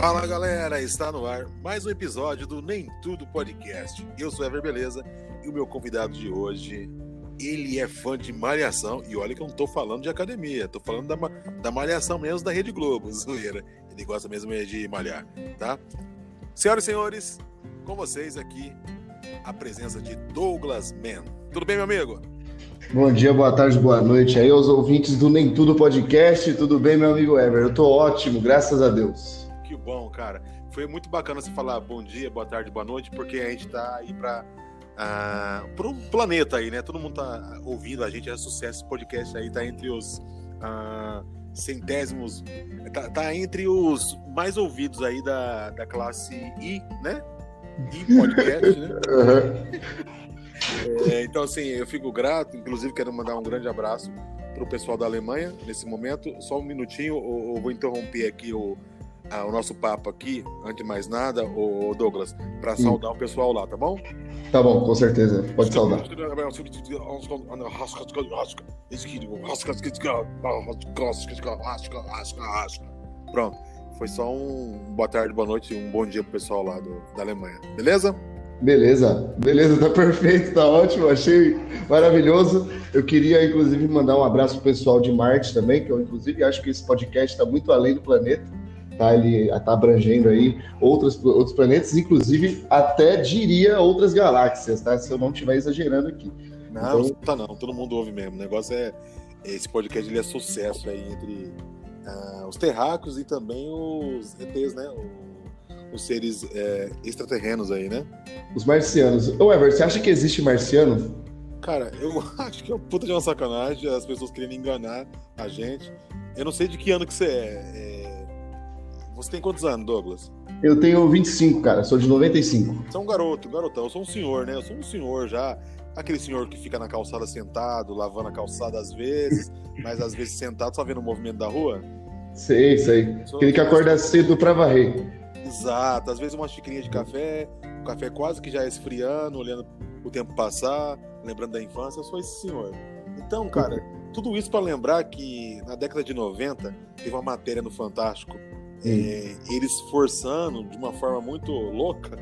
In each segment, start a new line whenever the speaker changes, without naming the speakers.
Fala galera, está no ar mais um episódio do Nem Tudo Podcast. Eu sou Ever Beleza e o meu convidado de hoje, ele é fã de malhação e olha que eu não tô falando de academia, tô falando da, da malhação mesmo da Rede Globo, zoeira. Ele gosta mesmo de malhar, tá? Senhoras e senhores, com vocês aqui a presença de Douglas Man. Tudo bem, meu amigo?
Bom dia, boa tarde, boa noite aí aos ouvintes do Nem Tudo Podcast. Tudo bem, meu amigo Ever? Eu tô ótimo, graças a Deus.
Bom, cara. Foi muito bacana você falar bom dia, boa tarde, boa noite, porque a gente tá aí para uh, ah, para um planeta aí, né? Todo mundo tá ouvindo a gente, é sucesso esse podcast aí, tá entre os uh, centésimos, tá, tá, entre os mais ouvidos aí da, da classe I, né? I podcast, né? Uhum. É, então, assim, eu fico grato, inclusive quero mandar um grande abraço para o pessoal da Alemanha nesse momento. Só um minutinho, eu, eu vou interromper aqui o, o nosso papo aqui, antes de mais nada, o Douglas, para saudar o pessoal lá, tá bom?
Tá bom, com certeza. Pode saudar.
Pronto. Foi só um boa tarde, boa noite e um bom dia pro pessoal lá do, da Alemanha. Beleza?
Beleza, beleza, tá perfeito, tá ótimo, achei maravilhoso. Eu queria, inclusive, mandar um abraço pro pessoal de Marte também, que eu, inclusive, acho que esse podcast está muito além do planeta, tá? Ele está abrangendo aí outros, outros planetas, inclusive, até diria outras galáxias, tá? Se eu não estiver exagerando aqui.
Não, então... tá não, todo mundo ouve mesmo. O negócio é. Esse podcast ele é sucesso aí entre uh, os terráqueos e também os ETs, né? Os seres é, extraterrenos aí, né?
Os marcianos. Ô, Ever, você acha que existe marciano?
Cara, eu acho que é uma puta de uma sacanagem as pessoas querendo enganar a gente. Eu não sei de que ano que você é. é... Você tem quantos anos, Douglas?
Eu tenho 25, cara. Sou de 95.
Você é um garoto, garotão. Eu sou um senhor, né? Eu sou um senhor já. Aquele senhor que fica na calçada sentado, lavando a calçada às vezes, mas às vezes sentado só vendo o movimento da rua.
Sei, sei. Aquele que acorda cedo pra varrer.
Exato, às vezes uma xicrinha de café, o café quase que já esfriando, olhando o tempo passar, lembrando da infância, eu sou esse senhor. Então, cara, tudo isso para lembrar que na década de 90 teve uma matéria no Fantástico, é, eles forçando de uma forma muito louca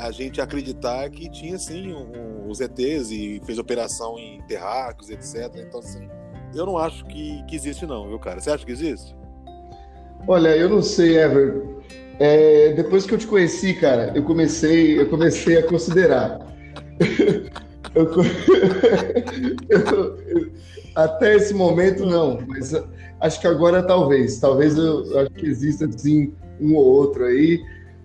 a gente acreditar que tinha sim um, os ETs e fez operação em terráqueos, etc. Então, assim, eu não acho que, que existe, não, viu, cara? Você acha que existe?
Olha, eu não sei, Ever. É, depois que eu te conheci, cara, eu comecei, eu comecei a considerar. eu, eu, até esse momento não, mas acho que agora talvez, talvez eu acho que exista assim um ou outro aí,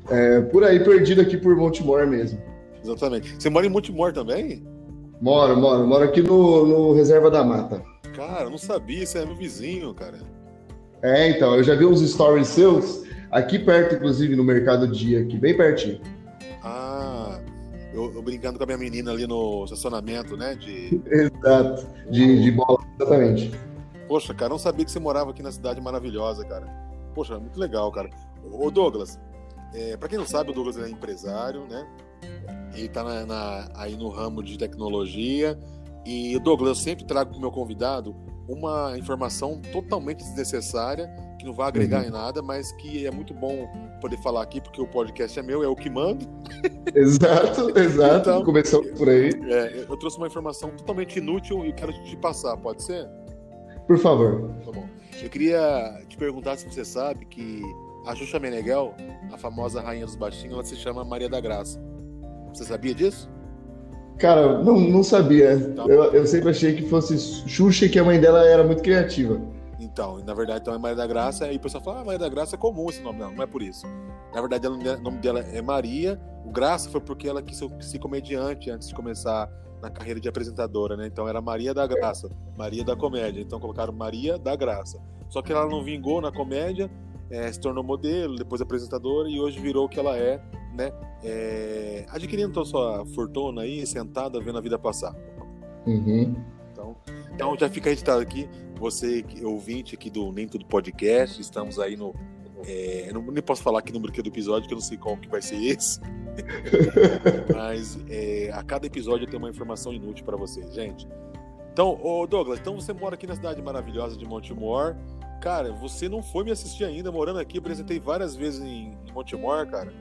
é, por aí perdido aqui por Montemor mesmo.
Exatamente. Você mora em Montemor também?
Moro, moro, moro aqui no, no Reserva da Mata.
Cara, não sabia, você é meu vizinho, cara.
É, então, eu já vi uns stories seus Aqui perto, inclusive, no Mercado Dia, aqui bem pertinho.
Ah, eu, eu brincando com a minha menina ali no estacionamento, né? De...
Exato, de, de bola, exatamente.
Poxa, cara, não sabia que você morava aqui na cidade maravilhosa, cara. Poxa, muito legal, cara. Ô, Douglas, é, para quem não sabe, o Douglas é empresário, né? Ele tá na, na, aí no ramo de tecnologia. E, Douglas, eu sempre trago para o meu convidado uma informação totalmente desnecessária que não vai agregar uhum. em nada, mas que é muito bom poder falar aqui, porque o podcast é meu, é o que mando.
Exato, exato. Então, Começou por aí.
É, eu trouxe uma informação totalmente inútil e quero te passar, pode ser?
Por favor.
Tá bom. Eu queria te perguntar se você sabe que a Xuxa Meneghel, a famosa rainha dos baixinhos, ela se chama Maria da Graça. Você sabia disso?
Cara, não, não sabia. Tá eu, eu sempre achei que fosse Xuxa e que a mãe dela era muito criativa.
Então, na verdade, então é Maria da Graça, e o pessoal fala, ah, Maria da Graça é comum esse nome. Não, não é por isso. Na verdade, o nome dela é Maria. O Graça foi porque ela quis ser comediante antes de começar na carreira de apresentadora, né? Então era Maria da Graça, Maria da Comédia. Então colocaram Maria da Graça. Só que ela não vingou na comédia, é, se tornou modelo, depois apresentadora e hoje virou o que ela é, né? É, adquirindo então sua fortuna aí, sentada, vendo a vida passar.
Uhum.
Então, então já fica registrado aqui você ouvinte aqui do Nem Tudo Podcast, estamos aí no. É, não, nem posso falar aqui no número do episódio, que eu não sei qual que vai ser esse. Mas é, a cada episódio tem uma informação inútil para vocês, gente. Então, ô Douglas, então você mora aqui na cidade maravilhosa de Montemor. Cara, você não foi me assistir ainda, morando aqui, apresentei várias vezes em, em Montemor, cara.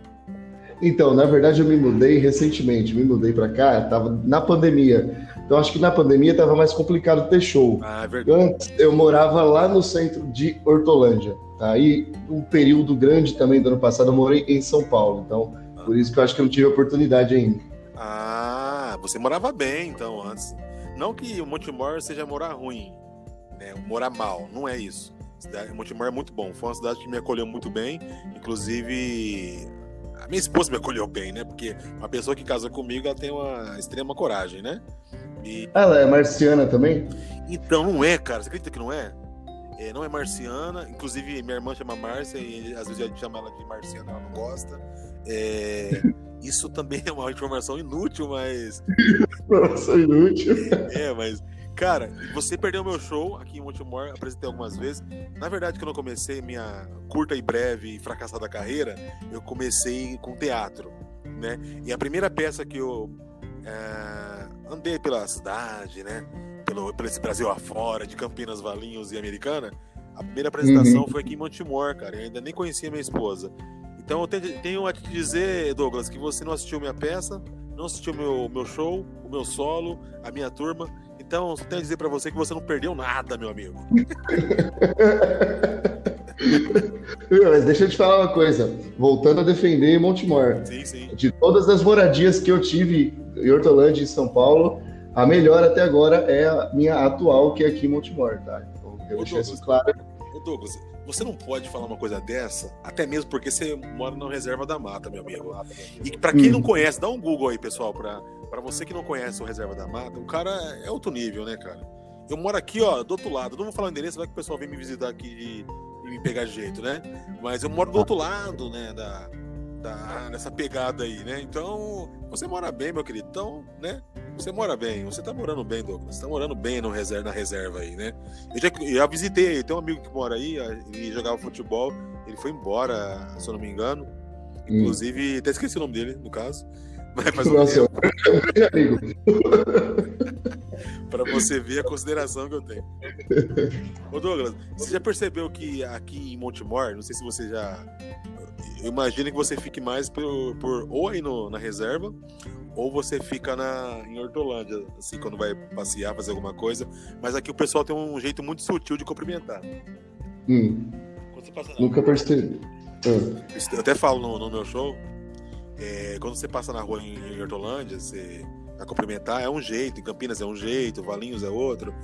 Então, na verdade, eu me mudei recentemente, me mudei para cá, tava na pandemia. Então, acho que na pandemia tava mais complicado ter show.
Ah, é verdade.
Antes, eu morava lá no centro de Hortolândia. Aí, um período grande também do ano passado, eu morei em São Paulo. Então, por isso que eu acho que eu não tive oportunidade ainda.
Ah, você morava bem, então, antes. Não que o Montemor seja morar ruim, né? Morar mal, não é isso. Montemor é muito bom. Foi uma cidade que me acolheu muito bem. Inclusive, a minha esposa me acolheu bem, né? Porque uma pessoa que casou comigo, ela tem uma extrema coragem, né?
E... Ela é marciana também?
Então, não é, cara. Você acredita que não é? é não é marciana. Inclusive, minha irmã chama Márcia e às vezes a gente chama ela de marciana, ela não gosta. É... Isso também é uma informação inútil, mas.
Informação inútil.
É, mas. Cara, você perdeu meu show aqui em Montemor, apresentei algumas vezes. Na verdade, quando eu comecei minha curta e breve e fracassada carreira, eu comecei com teatro, né? E a primeira peça que eu é, andei pela cidade, né? Pelo, pelo esse Brasil afora, de Campinas, Valinhos e Americana, a primeira apresentação uhum. foi aqui em Montemor, cara. Eu ainda nem conhecia minha esposa. Então eu tenho a te dizer, Douglas, que você não assistiu minha peça, não assistiu meu, meu show, o meu solo, a minha turma. Então, só tenho a dizer para você que você não perdeu nada, meu amigo.
Mas deixa eu te falar uma coisa. Voltando a defender Montemor.
Sim, sim.
De todas as moradias que eu tive em Hortolândia e São Paulo, a melhor até agora é a minha atual, que é aqui em Montemor, tá? Então, eu deixei isso claro.
Ô Douglas, você não pode falar uma coisa dessa, até mesmo porque você mora na reserva da mata, meu amigo. E para quem não uhum. conhece, dá um Google aí, pessoal, para você que não conhece o reserva da mata, o cara é outro nível, né, cara? Eu moro aqui, ó, do outro lado. Não vou falar o endereço, vai que o pessoal vem me visitar aqui e, me pegar de jeito, né? Mas eu moro do outro lado, né, da, da, nessa pegada aí, né? Então, você mora bem, meu querido. Então, né? Você mora bem, você tá morando bem, Douglas. Você tá morando bem no reserva, na reserva aí, né? Eu já, já visitei, tem um amigo que mora aí, ele jogava futebol, ele foi embora, se eu não me engano. Hum. Inclusive, hum. até esqueci o nome dele, no caso. Mas um Nossa, amigo. para você ver a consideração que eu tenho. Ô Douglas, você já percebeu que aqui em Montemor, não sei se você já. Eu imagino que você fique mais por, por ou aí no, na reserva, ou você fica na, em Hortolândia, assim, quando vai passear, fazer alguma coisa. Mas aqui o pessoal tem um jeito muito sutil de cumprimentar.
Hum. Nunca percebi.
Ah. Eu até falo no, no meu show, é, quando você passa na rua em, em Hortolândia, você vai cumprimentar, é um jeito, em Campinas é um jeito, Valinhos é outro.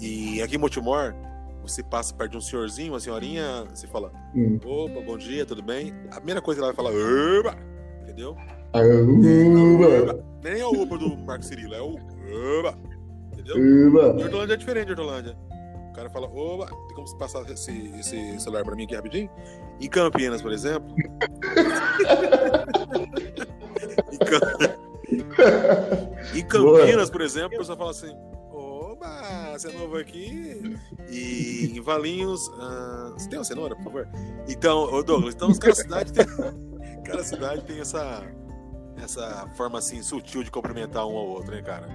E aqui em Motimor, você passa perto de um senhorzinho, uma senhorinha, você fala, hum. opa, bom dia, tudo bem? A primeira coisa que ela vai falar, opa, entendeu?
Uba.
Nem é o Uber do Marco Cirilo, é o Uba. Entendeu? Uba. Hortolândia é diferente de Hortolândia. O cara fala, oba, tem como você passar esse, esse celular pra mim aqui rapidinho? Em Campinas, por exemplo. em, em Campinas, por exemplo, o pessoal fala assim, oba, você é novo aqui? E em Valinhos, uh, você tem uma cenoura, por favor? Então, ô Douglas, então cada cidade tem, cada cidade tem essa essa forma assim sutil de cumprimentar um ao outro, né, cara?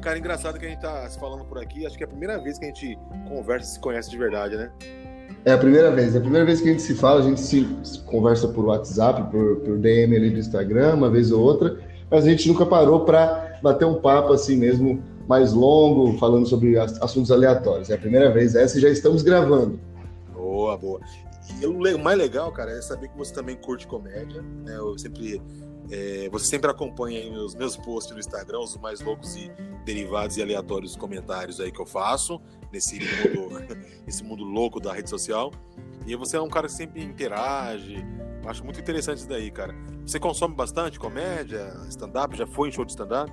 Cara, engraçado que a gente tá se falando por aqui, acho que é a primeira vez que a gente conversa e se conhece de verdade, né?
É a primeira vez, é a primeira vez que a gente se fala, a gente se, conversa por WhatsApp, por, por DM ali do Instagram, uma vez ou outra, mas a gente nunca parou para bater um papo assim mesmo, mais longo, falando sobre assuntos aleatórios. É a primeira vez essa e já estamos gravando.
Boa, boa. E o mais legal, cara, é saber que você também curte comédia, né? Eu sempre é, você sempre acompanha os meus posts no Instagram, os mais loucos e derivados e aleatórios comentários aí que eu faço nesse mundo, esse mundo louco da rede social. E você é um cara que sempre interage. Acho muito interessante isso daí, cara. Você consome bastante comédia, stand-up? Já foi em show de stand-up?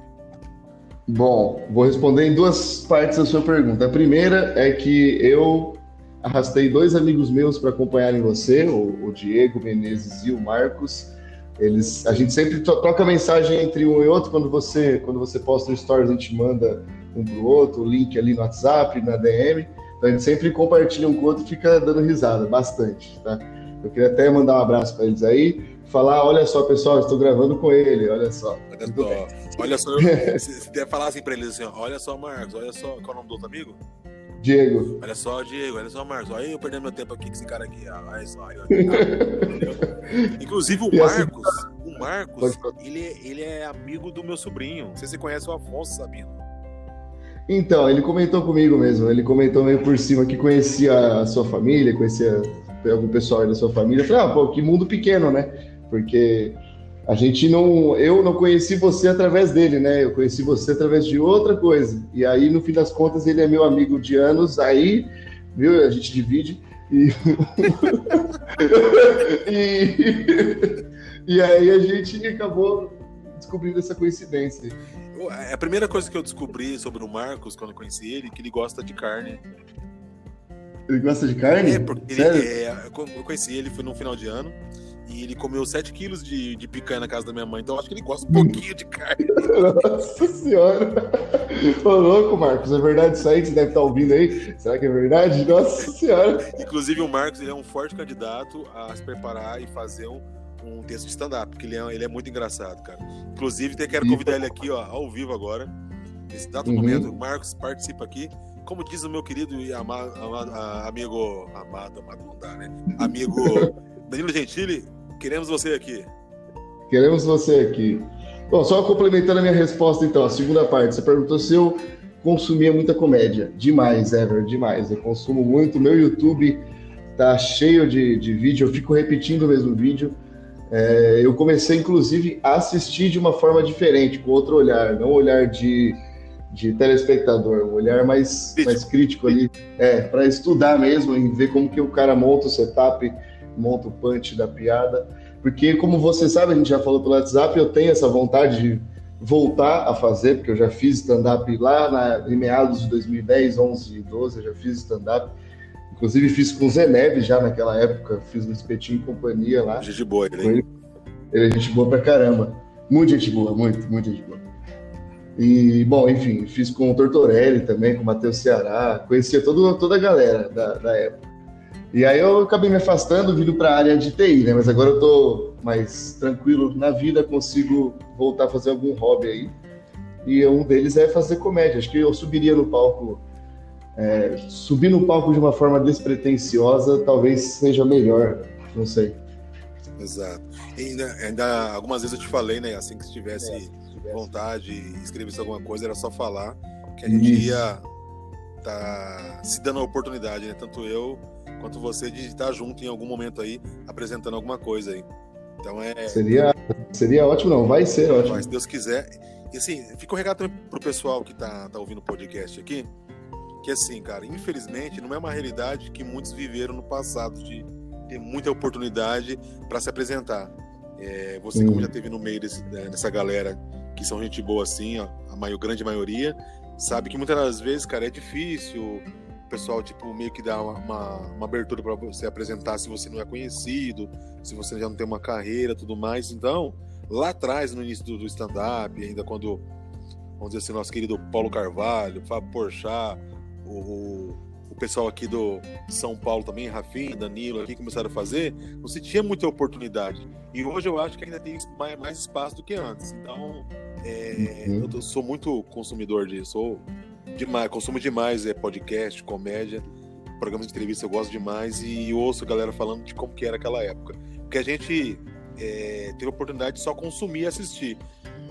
Bom, vou responder em duas partes da sua pergunta. A primeira é que eu arrastei dois amigos meus para acompanharem você, o, o Diego Menezes e o Marcos eles, a gente sempre troca mensagem entre um e outro quando você quando você posta no stories a gente manda um pro outro, o link ali no WhatsApp, na DM. Então a gente sempre compartilha um com o outro e fica dando risada bastante, tá? Eu queria até mandar um abraço para eles aí, falar, olha só, pessoal, estou gravando com ele, olha só.
Olha só, olha só, você deve falar assim para eles assim, olha só, Marcos, olha só, qual é o nome do outro amigo?
Diego.
Olha só, Diego, olha só, Marcos. Olha eu perdendo meu tempo aqui com esse cara aqui. Olha só. Olha, Inclusive o Marcos, o Marcos, ele, é, ele é amigo do meu sobrinho. Não sei se você conhece o Afonso Sabino.
Então, ele comentou comigo mesmo. Ele comentou meio por cima que conhecia a sua família, conhecia algum pessoal aí da sua família. Eu falei, ah, pô, que mundo pequeno, né? Porque a gente não. Eu não conheci você através dele, né? Eu conheci você através de outra coisa. E aí, no fim das contas, ele é meu amigo de anos, aí, viu? A gente divide. E, e... e aí a gente acabou descobrindo essa coincidência.
A primeira coisa que eu descobri sobre o Marcos quando eu conheci ele, é que ele gosta de carne.
Ele gosta de carne?
É, porque ele, é, eu conheci ele foi no final de ano. E ele comeu 7 quilos de, de picanha na casa da minha mãe, então acho que ele gosta um pouquinho de carne.
Nossa senhora! Ô louco, Marcos, é verdade isso aí que você deve estar ouvindo aí? Será que é verdade? Nossa senhora!
Inclusive, o Marcos ele é um forte candidato a se preparar e fazer um, um texto de stand-up, porque ele é, ele é muito engraçado, cara. Inclusive, quero convidar ele aqui, ó, ao vivo agora. Nesse dado uhum. momento, Marcos participa aqui. Como diz o meu querido e amado, amado, amigo. Amado, amado não dá, né? Amigo Danilo Gentili, Queremos você aqui.
Queremos você aqui. Bom, só complementando a minha resposta, então, a segunda parte. Você perguntou se eu consumia muita comédia. Demais, Ever, demais. Eu consumo muito. Meu YouTube tá cheio de, de vídeo, eu fico repetindo o mesmo vídeo. É, eu comecei, inclusive, a assistir de uma forma diferente, com outro olhar, não um olhar de, de telespectador, um olhar mais, mais crítico ali, é, para estudar mesmo e ver como que o cara monta o setup monta o punch da piada. Porque, como você sabe, a gente já falou pelo WhatsApp, eu tenho essa vontade de voltar a fazer, porque eu já fiz stand-up lá na, em meados de 2010, 11 e 12, eu já fiz stand-up. Inclusive fiz com o Zé Neves já naquela época, fiz no Espetinho e Companhia lá.
Gente boa, ele, ele,
ele é gente boa pra caramba. Muito gente boa, muito, muito gente boa. E, bom, enfim, fiz com o Tortorelli também, com o Matheus Ceará, conhecia todo, toda a galera da, da época. E aí eu acabei me afastando, vindo para a área de TI, né? Mas agora eu tô mais tranquilo na vida, consigo voltar a fazer algum hobby aí. E um deles é fazer comédia. Acho que eu subiria no palco, é, subir no palco de uma forma despretensiosa, talvez seja melhor, não sei.
Exato. E ainda, ainda algumas vezes eu te falei, né? Assim que se tivesse, é, se tivesse. vontade, escrevesse alguma coisa, era só falar que a gente Isso. ia tá se dando a oportunidade, né? Tanto eu quanto você de estar junto em algum momento aí, apresentando alguma coisa aí. Então é.
Seria, seria ótimo, não, vai ser ótimo.
Mas se Deus quiser. E assim, fica um recado também pro pessoal que tá, tá ouvindo o podcast aqui, que assim, cara, infelizmente não é uma realidade que muitos viveram no passado de ter muita oportunidade para se apresentar. É, você, hum. como já teve no meio desse, né, dessa galera que são gente boa assim, ó, a maior, grande maioria, sabe que muitas das vezes, cara, é difícil o pessoal tipo meio que dá uma, uma, uma abertura para você apresentar se você não é conhecido, se você já não tem uma carreira, tudo mais. Então, lá atrás no início do, do stand-up, ainda quando vamos dizer assim, nosso querido Paulo Carvalho, Fábio Porchat, o, o pessoal aqui do São Paulo também, Rafinha, Danilo, aqui começaram a fazer, não se tinha muita oportunidade. E hoje eu acho que ainda tem mais, mais espaço do que antes. Então, é, uhum. eu sou muito consumidor disso. Sou demais, consumo demais é podcast, comédia, programas de entrevista eu gosto demais e ouço a galera falando de como que era aquela época. Porque a gente é, teve a oportunidade de só consumir e assistir,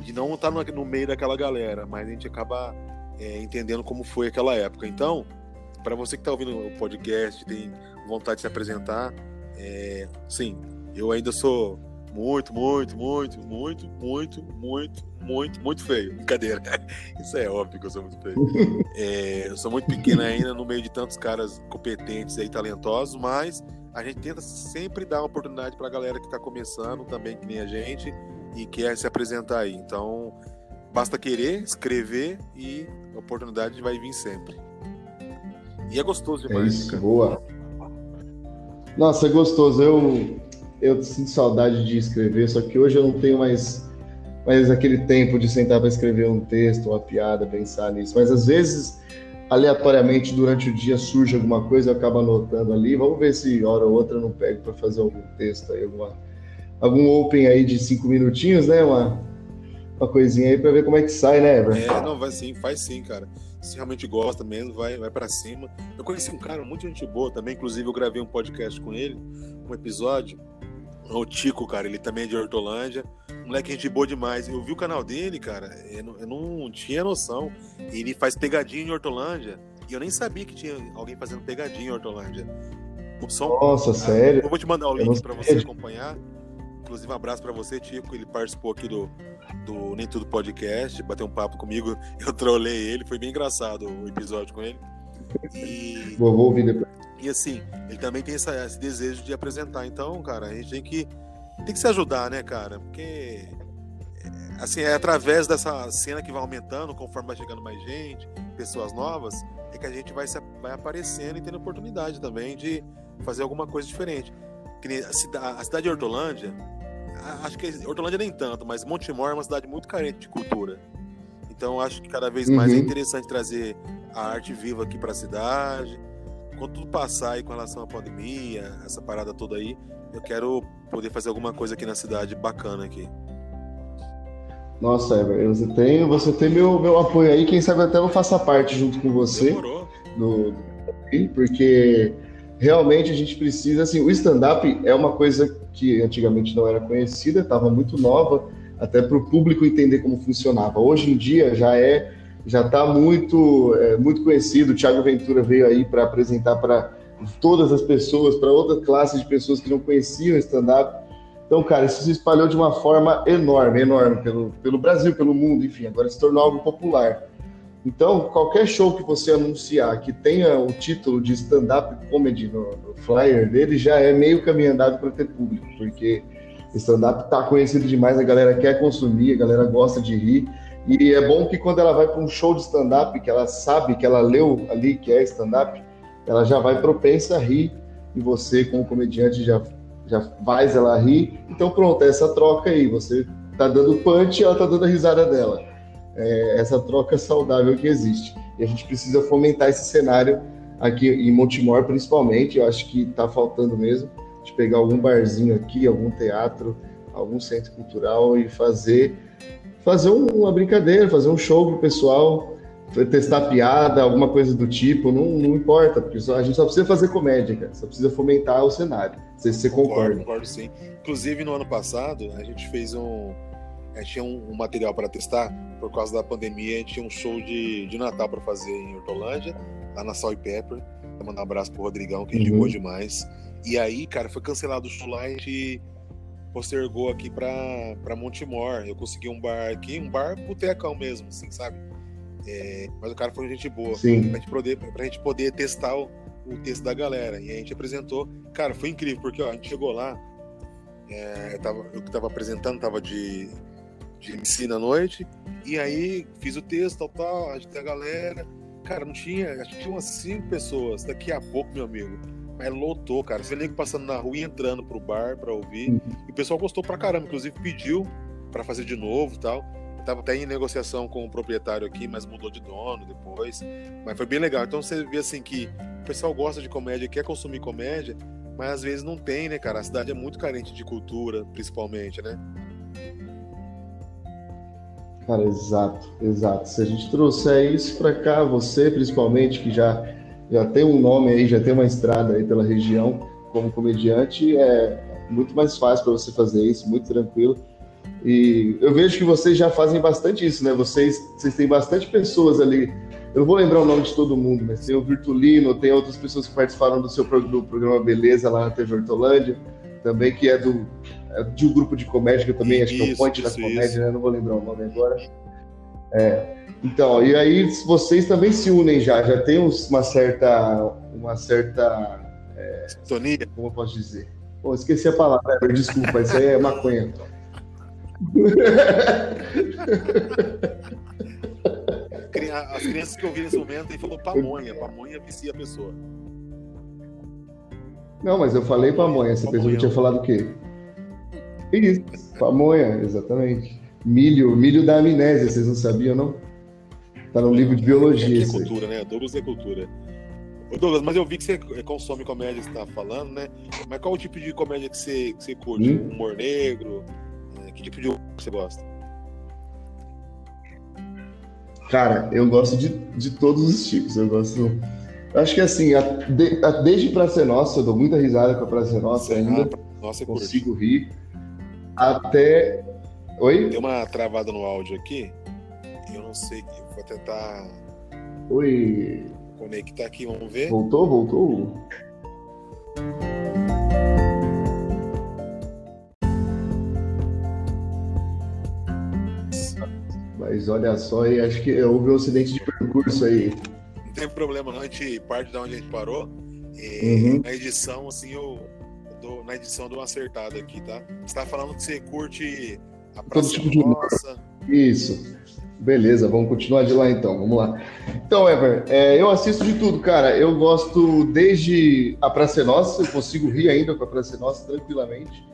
de não estar no, no meio daquela galera, mas a gente acaba é, entendendo como foi aquela época. Então, para você que está ouvindo o podcast, tem vontade de se apresentar, é, sim, eu ainda sou muito, muito, muito, muito, muito, muito, muito, muito feio. Brincadeira. Isso é óbvio que eu sou muito feio. É, eu sou muito pequeno ainda no meio de tantos caras competentes e talentosos, mas a gente tenta sempre dar uma oportunidade para a galera que está começando também, que nem a gente, e quer se apresentar aí. Então, basta querer, escrever e a oportunidade vai vir sempre. E é gostoso demais.
É isso, boa. Nossa, é gostoso. Eu eu sinto saudade de escrever, só que hoje eu não tenho mais, mais aquele tempo de sentar para escrever um texto, uma piada, pensar nisso. Mas às vezes, aleatoriamente, durante o dia surge alguma coisa, eu acabo anotando ali. Vamos ver se hora ou outra eu não pego para fazer algum texto aí, alguma, algum open aí de cinco minutinhos, né? Uma, uma coisinha aí para ver como é que sai, né,
Ever? É, não, vai sim, faz sim, cara. se realmente gosta mesmo, vai, vai para cima. Eu conheci um cara muito gente boa também, inclusive eu gravei um podcast com ele, um episódio. O Tico, cara, ele também é de Hortolândia. Moleque, gente boa demais. Eu vi o canal dele, cara, eu não, eu não tinha noção. Ele faz pegadinha em Hortolândia. E eu nem sabia que tinha alguém fazendo pegadinha em Hortolândia.
Som, Nossa, ah, sério?
Eu vou te mandar o link para você acompanhar. Inclusive, um abraço para você, Tico. Ele participou aqui do, do Nem Tudo Podcast, bateu um papo comigo. Eu trolei ele, foi bem engraçado o episódio com ele.
E, vou, vou ouvir depois.
E assim, ele também tem essa, esse desejo de apresentar. Então, cara, a gente tem que, tem que se ajudar, né, cara? Porque assim, é através dessa cena que vai aumentando, conforme vai chegando mais gente, pessoas novas, é que a gente vai, se, vai aparecendo e tendo oportunidade também de fazer alguma coisa diferente. A cidade, a cidade de Hortolândia, acho que Hortolândia nem tanto, mas Montemor é uma cidade muito carente de cultura. Então acho que cada vez mais é uhum. é interessante trazer a arte viva aqui para a cidade. Quando tudo passar aí com relação à pandemia, essa parada toda aí, eu quero poder fazer alguma coisa aqui na cidade bacana aqui.
Nossa, Ever, você tem, você tem meu, meu apoio aí, quem sabe até eu faça parte junto com você. Demorou. Do, porque realmente a gente precisa, assim, o stand-up é uma coisa que antigamente não era conhecida, estava muito nova, até para o público entender como funcionava. Hoje em dia já é, já está muito, é, muito conhecido. O Thiago Ventura veio aí para apresentar para todas as pessoas, para outra classe de pessoas que não conheciam stand-up. Então, cara, isso se espalhou de uma forma enorme, enorme, pelo, pelo Brasil, pelo mundo, enfim, agora se tornou algo popular. Então, qualquer show que você anunciar que tenha o título de stand-up comedy no, no, flyer dele já é meio caminho andado para ter público, porque stand-up está conhecido demais, a galera quer consumir, a galera gosta de rir. E é bom que quando ela vai para um show de stand-up, que ela sabe, que ela leu ali que é stand-up, ela já vai propensa a rir, e você, como comediante, já, já faz ela rir. Então, pronto, é essa troca aí. Você tá dando punch e ela tá dando a risada dela é, essa troca saudável que existe. E a gente precisa fomentar esse cenário aqui em Montemor, principalmente. Eu acho que está faltando mesmo de pegar algum barzinho aqui, algum teatro, algum centro cultural e fazer fazer uma brincadeira, fazer um show pro pessoal, testar piada, alguma coisa do tipo, não, não importa, porque só, a gente só precisa fazer comédia, cara, só precisa fomentar o cenário. Não sei se você concorda. Concordo,
concordo sim. Inclusive, no ano passado, a gente fez um, a gente tinha um, um material para testar, por causa da pandemia, a gente tinha um show de, de Natal para fazer em Hortolândia, lá na Salt Pepper. Mandar um abraço pro Rodrigão, que a gente uhum. demais. E aí, cara, foi cancelado o show lá e a gente postergou aqui pra, pra Montemor. Eu consegui um bar aqui, um bar botecão mesmo, assim, sabe? É, mas o cara foi gente boa. Sim. Pra gente poder, pra gente poder testar o, o texto da galera. E a gente apresentou. Cara, foi incrível, porque ó, a gente chegou lá. É, eu, tava, eu que tava apresentando, tava de de MC na noite. E aí fiz o texto, tal, tal, agitei a galera. Cara, não tinha, acho que tinha umas cinco pessoas. Daqui a pouco, meu amigo, mas lotou, cara. Você nego passando na rua e entrando pro bar pra ouvir. Uhum. E o pessoal gostou pra caramba, inclusive pediu para fazer de novo tal. Eu tava até em negociação com o proprietário aqui, mas mudou de dono depois. Mas foi bem legal. Então você vê assim que o pessoal gosta de comédia, quer consumir comédia, mas às vezes não tem, né, cara? A cidade é muito carente de cultura, principalmente, né?
Cara, exato, exato. Se a gente trouxer isso para cá, você principalmente, que já, já tem um nome aí, já tem uma estrada aí pela região como comediante, é muito mais fácil para você fazer isso, muito tranquilo. E eu vejo que vocês já fazem bastante isso, né? Vocês, vocês têm bastante pessoas ali. Eu não vou lembrar o nome de todo mundo, mas tem o Virtulino, tem outras pessoas que participaram do seu do programa Beleza lá na TV Hortolândia, também que é do é de um grupo de comédia, que eu também acho que é o Ponte da Comédia, né? não vou lembrar o nome agora. É, então, e aí vocês também se unem já, já tem uma certa. Uma certa. É, Como eu posso dizer? Pô, esqueci a palavra, desculpa, isso aí é maconha.
As crianças que ouviram esse momento aí falou pamonha, pamonha vicia a pessoa.
Não, mas eu falei pamonha, você pensou que tinha falado o quê? Isso, pamonha, exatamente. Milho, milho da amnésia, vocês não sabiam, não? Tá no livro de biologia.
É cultura, né? Douglas é cultura. Ô Douglas, mas eu vi que você consome comédia, que você tá falando, né? Mas qual o tipo de comédia que você, que você curte? Hum? Humor negro? É, que tipo de humor você gosta?
Cara, eu gosto de, de todos os tipos. Eu gosto. Acho que assim, a, de, a, desde Pra Ser Nossa, eu dou muita risada com a Pra Ser Nossa ainda.
Nossa,
consigo curte. rir. Até. Oi?
Tem uma travada no áudio aqui. Eu não sei. Eu vou tentar.
Oi.
Conectar aqui, vamos ver.
Voltou, voltou? Mas olha só, acho que houve um acidente de percurso aí.
Não tem problema, não. A gente parte de onde a gente parou. Uhum. Na edição, assim, eu, dou, na edição eu dou uma acertada aqui, tá? Você tá falando que você curte a Praça tipo Nossa.
Isso. Beleza, vamos continuar de lá então. Vamos lá. Então, Ever, é, eu assisto de tudo, cara. Eu gosto desde a Praça Nossa, eu consigo rir ainda com a Praça Nossa tranquilamente.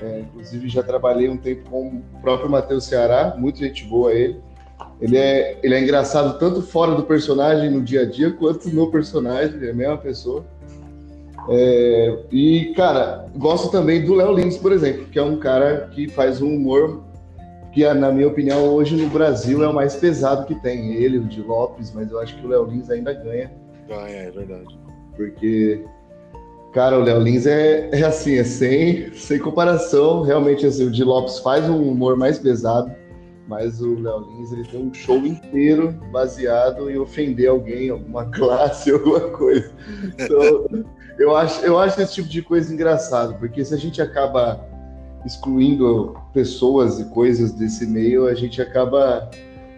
É, inclusive, já trabalhei um tempo com o próprio Matheus Ceará, muito gente boa ele. Ele é, ele é engraçado tanto fora do personagem, no dia a dia, quanto no personagem, ele é a mesma pessoa. É, e, cara, gosto também do Léo Lins, por exemplo, que é um cara que faz um humor que, na minha opinião, hoje no Brasil é o mais pesado que tem. Ele, o de Lopes, mas eu acho que o Léo Lins ainda ganha.
Ganha, é verdade.
Porque Cara, o Léo Lins é, é assim, é sem, sem comparação. Realmente, assim, o Di Lopes faz um humor mais pesado, mas o Léo Lins ele tem um show inteiro baseado em ofender alguém, alguma classe, alguma coisa. Então, eu acho, eu acho esse tipo de coisa engraçado, porque se a gente acaba excluindo pessoas e coisas desse meio, a gente acaba,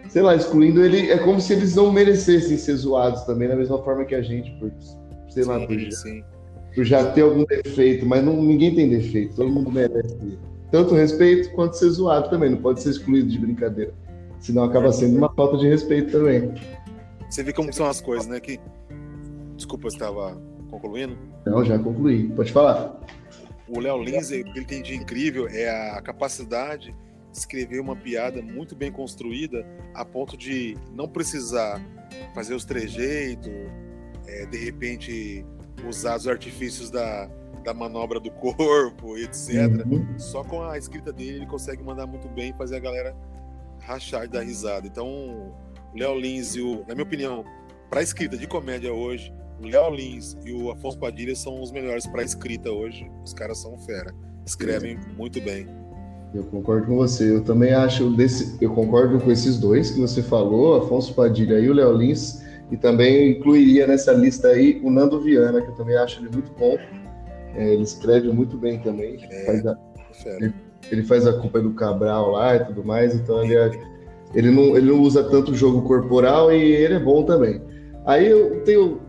sei lá, excluindo ele. É como se eles não merecessem ser zoados também, da mesma forma que a gente, por, sei sim, lá, por sim por já ter algum defeito, mas não, ninguém tem defeito, todo mundo merece tanto respeito quanto ser zoado também, não pode ser excluído de brincadeira. Senão acaba sendo uma falta de respeito também.
Você vê como são as coisas, né? Que... Desculpa, você estava concluindo?
Não, já concluí. Pode falar.
O Léo Lindsay, o que ele tem de incrível é a capacidade de escrever uma piada muito bem construída, a ponto de não precisar fazer os trejeitos, é, de repente usar os artifícios da, da manobra do corpo, etc. Uhum. Só com a escrita dele ele consegue mandar muito bem e fazer a galera rachar e dar risada. Então, o Léo Lins e o, na minha opinião, para escrita de comédia hoje, o Léo Lins e o Afonso Padilha são os melhores para escrita hoje. Os caras são fera, escrevem muito bem.
Eu concordo com você. Eu também acho desse, eu concordo com esses dois que você falou, Afonso Padilha e o Léo Lins e também incluiria nessa lista aí o Nando Viana, que eu também acho ele muito bom. É, ele escreve muito bem também. É, faz a, ele, ele, faz a culpa do Cabral lá e tudo mais, então ele, é, ele, não, ele não usa tanto o jogo corporal e ele é bom também. Aí eu tenho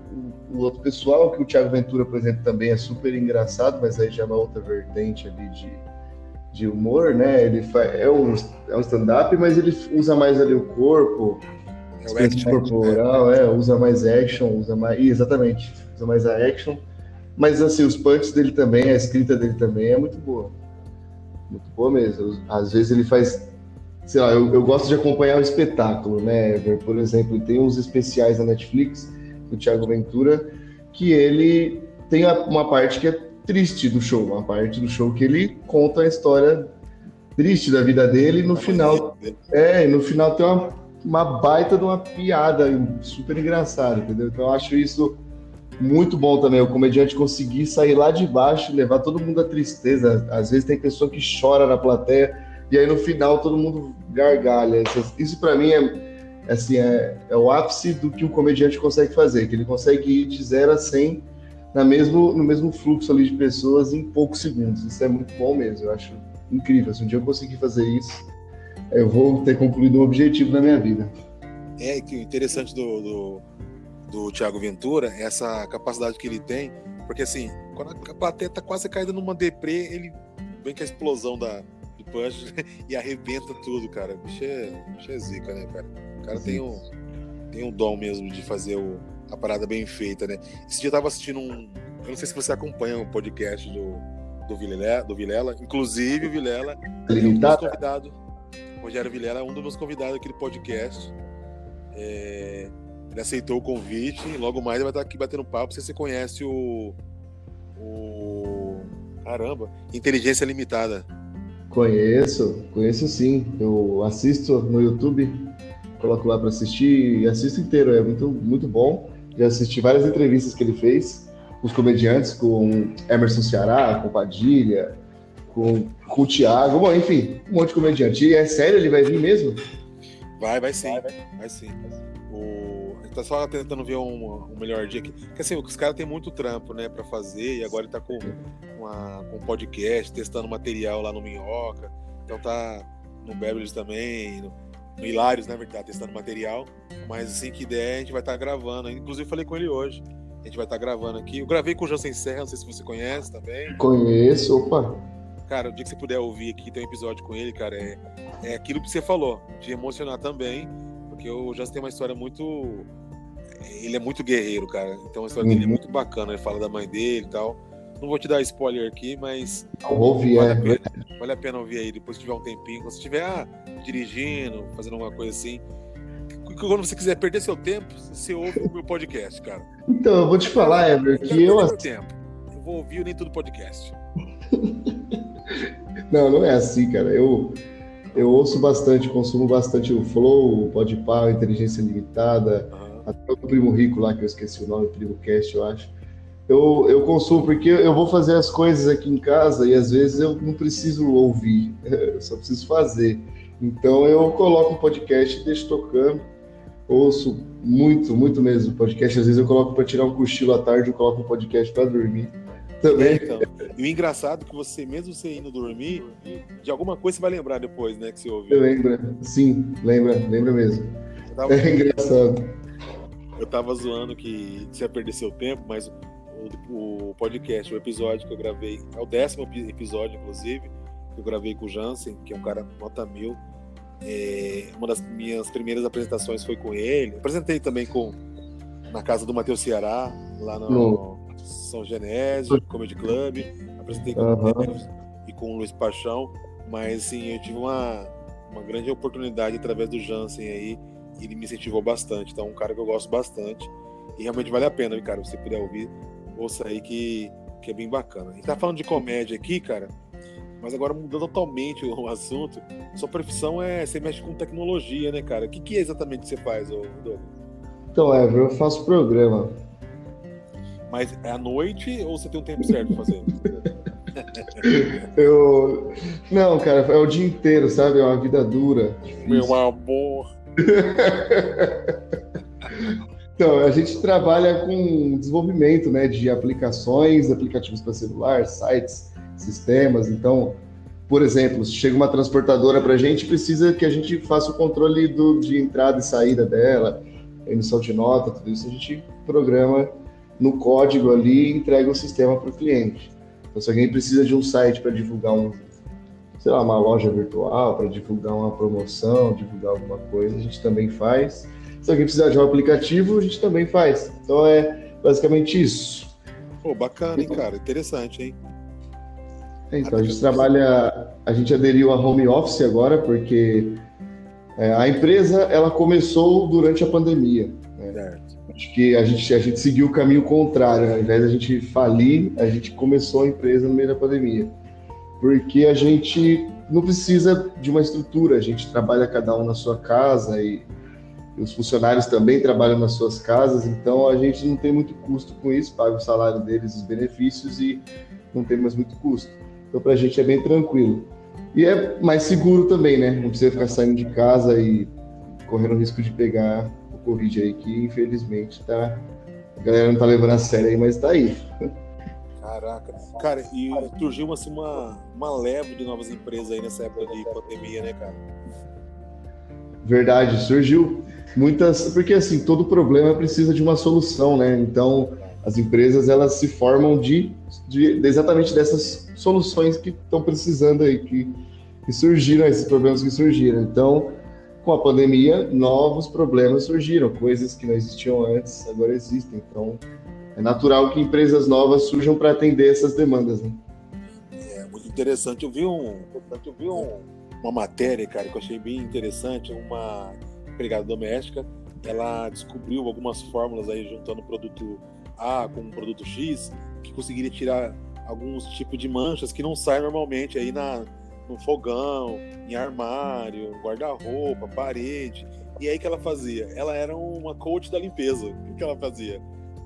o outro pessoal, que o Thiago Ventura, por exemplo, também é super engraçado, mas aí já é uma outra vertente ali de, de humor, né? Ele faz, é um, é um stand-up, mas ele usa mais ali o corpo, é o action, corporal, é, usa mais action, usa mais. Exatamente, usa mais a action. Mas assim, os punches dele também, a escrita dele também é muito boa. Muito boa mesmo. Às vezes ele faz. Sei lá, eu, eu gosto de acompanhar o espetáculo, né? Por exemplo, tem uns especiais na Netflix do Thiago Ventura que ele tem uma parte que é triste do show, uma parte do show que ele conta a história triste da vida dele e no final. É, e no final tem uma uma baita de uma piada super engraçada, entendeu? Então eu acho isso muito bom também, o comediante conseguir sair lá de baixo levar todo mundo à tristeza. Às vezes tem pessoa que chora na plateia e aí no final todo mundo gargalha. Isso para mim é, assim, é, é, o ápice do que um comediante consegue fazer, que ele consegue ir de 0 a 100 na mesmo, no mesmo fluxo ali de pessoas em poucos segundos. Isso é muito bom mesmo, eu acho incrível. Se um dia eu conseguir fazer isso, eu vou ter concluído um objetivo na minha vida.
É que o interessante do, do, do Thiago Ventura é essa capacidade que ele tem, porque assim, quando a plateia tá quase caída numa deprê, ele vem com a explosão da, do punch e arrebenta tudo, cara. O bicho é, bicho é zica, né, cara? O cara tem um, tem um dom mesmo de fazer o, a parada bem feita, né? Esse dia eu tava assistindo um. Eu não sei se você acompanha o podcast do, do, Vilela, do Vilela. Inclusive, o Vilela é um dos convidados Rogério Vilela é um dos meus convidados aqui do podcast. É, ele aceitou o convite e logo mais ele vai estar aqui batendo papo. Se você conhece o. o caramba, Inteligência Limitada.
Conheço, conheço sim. Eu assisto no YouTube. coloco lá para assistir e assisto inteiro, é muito, muito bom. Já assisti várias entrevistas que ele fez os comediantes, com Emerson Ceará, com Padilha, com, com o Thiago, bom, enfim, um monte de comediante. E é sério, ele vai vir mesmo?
Vai, vai sim, vai, vai sim. O... A gente tá só tentando ver um, um melhor dia aqui. Porque assim, os caras têm muito trampo, né, pra fazer, e agora ele tá com, uma, com um podcast, testando material lá no Minhoca. Então tá no Beverly também, no, no Hilários, né, tá testando material. Mas assim que der, a gente vai estar tá gravando. Inclusive falei com ele hoje. A gente vai estar tá gravando aqui. Eu gravei com o Jansen Serra, não sei se você conhece também.
Conheço, opa.
Cara, o dia que você puder ouvir aqui, tem um episódio com ele, cara, é, é aquilo que você falou, de emocionar também, porque o Justin tem uma história muito. Ele é muito guerreiro, cara. Então a história uhum. dele é uhum. muito bacana. Ele fala da mãe dele e tal. Não vou te dar spoiler aqui, mas.
Ouvi,
vale,
é.
a pena, vale a pena ouvir aí, depois que tiver um tempinho. Quando você estiver ah, dirigindo, fazendo alguma coisa assim. Quando você quiser perder seu tempo, você ouve o meu podcast, cara.
Então, eu vou te falar, Ever, que eu.
eu... Tempo. Eu vou ouvir nem tudo podcast.
Não, não é assim, cara. Eu, eu ouço bastante, consumo bastante o Flow, o Podpah, Inteligência Limitada, uhum. até o Primo Rico lá, que eu esqueci o nome, Primo Cast, eu acho. Eu, eu consumo porque eu vou fazer as coisas aqui em casa e às vezes eu não preciso ouvir, eu só preciso fazer. Então eu coloco um podcast e deixo tocando. Ouço muito, muito mesmo podcast. Às vezes eu coloco para tirar um cochilo à tarde, eu coloco um podcast para dormir. Também. É, então.
E o engraçado é que você, mesmo você indo dormir, de alguma coisa você vai lembrar depois, né? Que você ouviu.
Lembra, sim, lembra, lembra mesmo. Tava... É engraçado.
Eu tava zoando que você ia perder seu tempo, mas o, o, podcast, o episódio que eu gravei, é o décimo episódio, inclusive, que eu gravei com o Jansen, que é um cara nota mil. É, uma das minhas primeiras apresentações foi com ele. Apresentei também com na casa do Matheus Ceará, lá no, são Genésio, Comedy Club, apresentei com uhum. o e com o Luiz Paixão, mas assim, eu tive uma, uma grande oportunidade através do Jansen aí, e ele me incentivou bastante. Então, é um cara que eu gosto bastante. E realmente vale a pena, cara, se você puder ouvir, ouça aí que, que é bem bacana. A gente tá falando de comédia aqui, cara, mas agora mudando totalmente o assunto, sua profissão é. Você mexe com tecnologia, né, cara? O que, que é exatamente que você faz, Douglas?
Então, Ever, eu faço programa.
Mas é à noite ou você tem um tempo certo pra fazer?
eu. Não, cara, é o dia inteiro, sabe? É uma vida dura.
Meu amor.
então, a gente trabalha com desenvolvimento né, de aplicações, aplicativos para celular, sites, sistemas. Então, por exemplo, se chega uma transportadora para a gente, precisa que a gente faça o controle do, de entrada e saída dela, emissão de nota, tudo isso a gente programa no código ali e entrega o sistema para o cliente. Então, se alguém precisa de um site para divulgar um, sei lá, uma loja virtual, para divulgar uma promoção, divulgar alguma coisa, a gente também faz. Se alguém precisar de um aplicativo, a gente também faz. Então é basicamente isso.
Pô, bacana, hein, cara? Interessante, hein?
É, então, a gente trabalha, a gente aderiu a home office agora, porque é, a empresa ela começou durante a pandemia. Né? Certo. Acho que a gente, a gente seguiu o caminho contrário. Né? Ao invés de a gente falir, a gente começou a empresa no meio da pandemia. Porque a gente não precisa de uma estrutura, a gente trabalha cada um na sua casa e os funcionários também trabalham nas suas casas, então a gente não tem muito custo com isso, paga o salário deles, os benefícios e não tem mais muito custo. Então para a gente é bem tranquilo. E é mais seguro também, né? Não precisa ficar saindo de casa e correndo o risco de pegar Covid aí, que infelizmente tá. A galera não tá levando a sério aí, mas tá aí.
Caraca. Cara, e surgiu assim, uma, uma leva de novas empresas aí nessa época de pandemia, né, cara?
Verdade, surgiu muitas. Porque assim, todo problema precisa de uma solução, né? Então, as empresas elas se formam de, de, de exatamente dessas soluções que estão precisando aí, que, que surgiram, esses problemas que surgiram. Então, com a pandemia, novos problemas surgiram, coisas que não existiam antes, agora existem. Então, é natural que empresas novas surjam para atender essas demandas. Né?
É muito interessante. Eu vi, um, eu vi um, uma matéria, cara, que eu achei bem interessante. Uma empregada doméstica, ela descobriu algumas fórmulas aí juntando produto A com produto X que conseguiria tirar alguns tipos de manchas que não saem normalmente aí na no fogão, em armário, guarda-roupa, parede. E aí que ela fazia? Ela era uma coach da limpeza. O que ela fazia?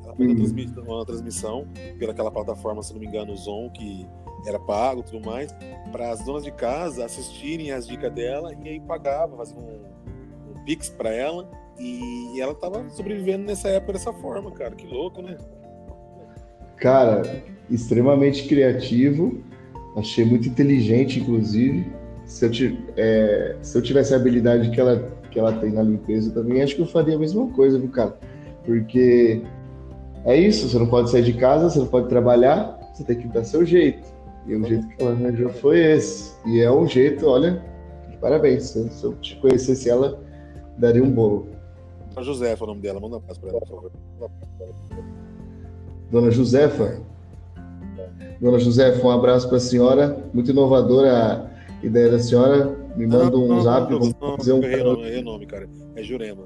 Ela fazia uhum. uma transmissão pelaquela plataforma, se não me engano, o Zon, que era pago tudo mais, para as donas de casa assistirem as dicas dela e aí pagava, fazia um, um pix para ela e ela tava sobrevivendo nessa época dessa forma, cara. Que louco, né?
Cara, extremamente criativo, achei muito inteligente, inclusive. Se eu, é, se eu tivesse a habilidade que ela, que ela tem na limpeza também, acho que eu faria a mesma coisa, viu, cara? Porque é isso, você não pode sair de casa, você não pode trabalhar, você tem que dar seu jeito. E o jeito que ela arranjou foi esse. E é um jeito, olha, parabéns. Se eu te conhecesse ela, daria um bolo.
A Josefa, o nome dela, manda um abraço para ela, por favor.
Dona Josefa? Dona Josefa, um abraço para a senhora. Muito inovadora a ideia da senhora. Me manda não, um não, zap.
Não, vamos fazer um. Errei o nome, cara. É Jurema.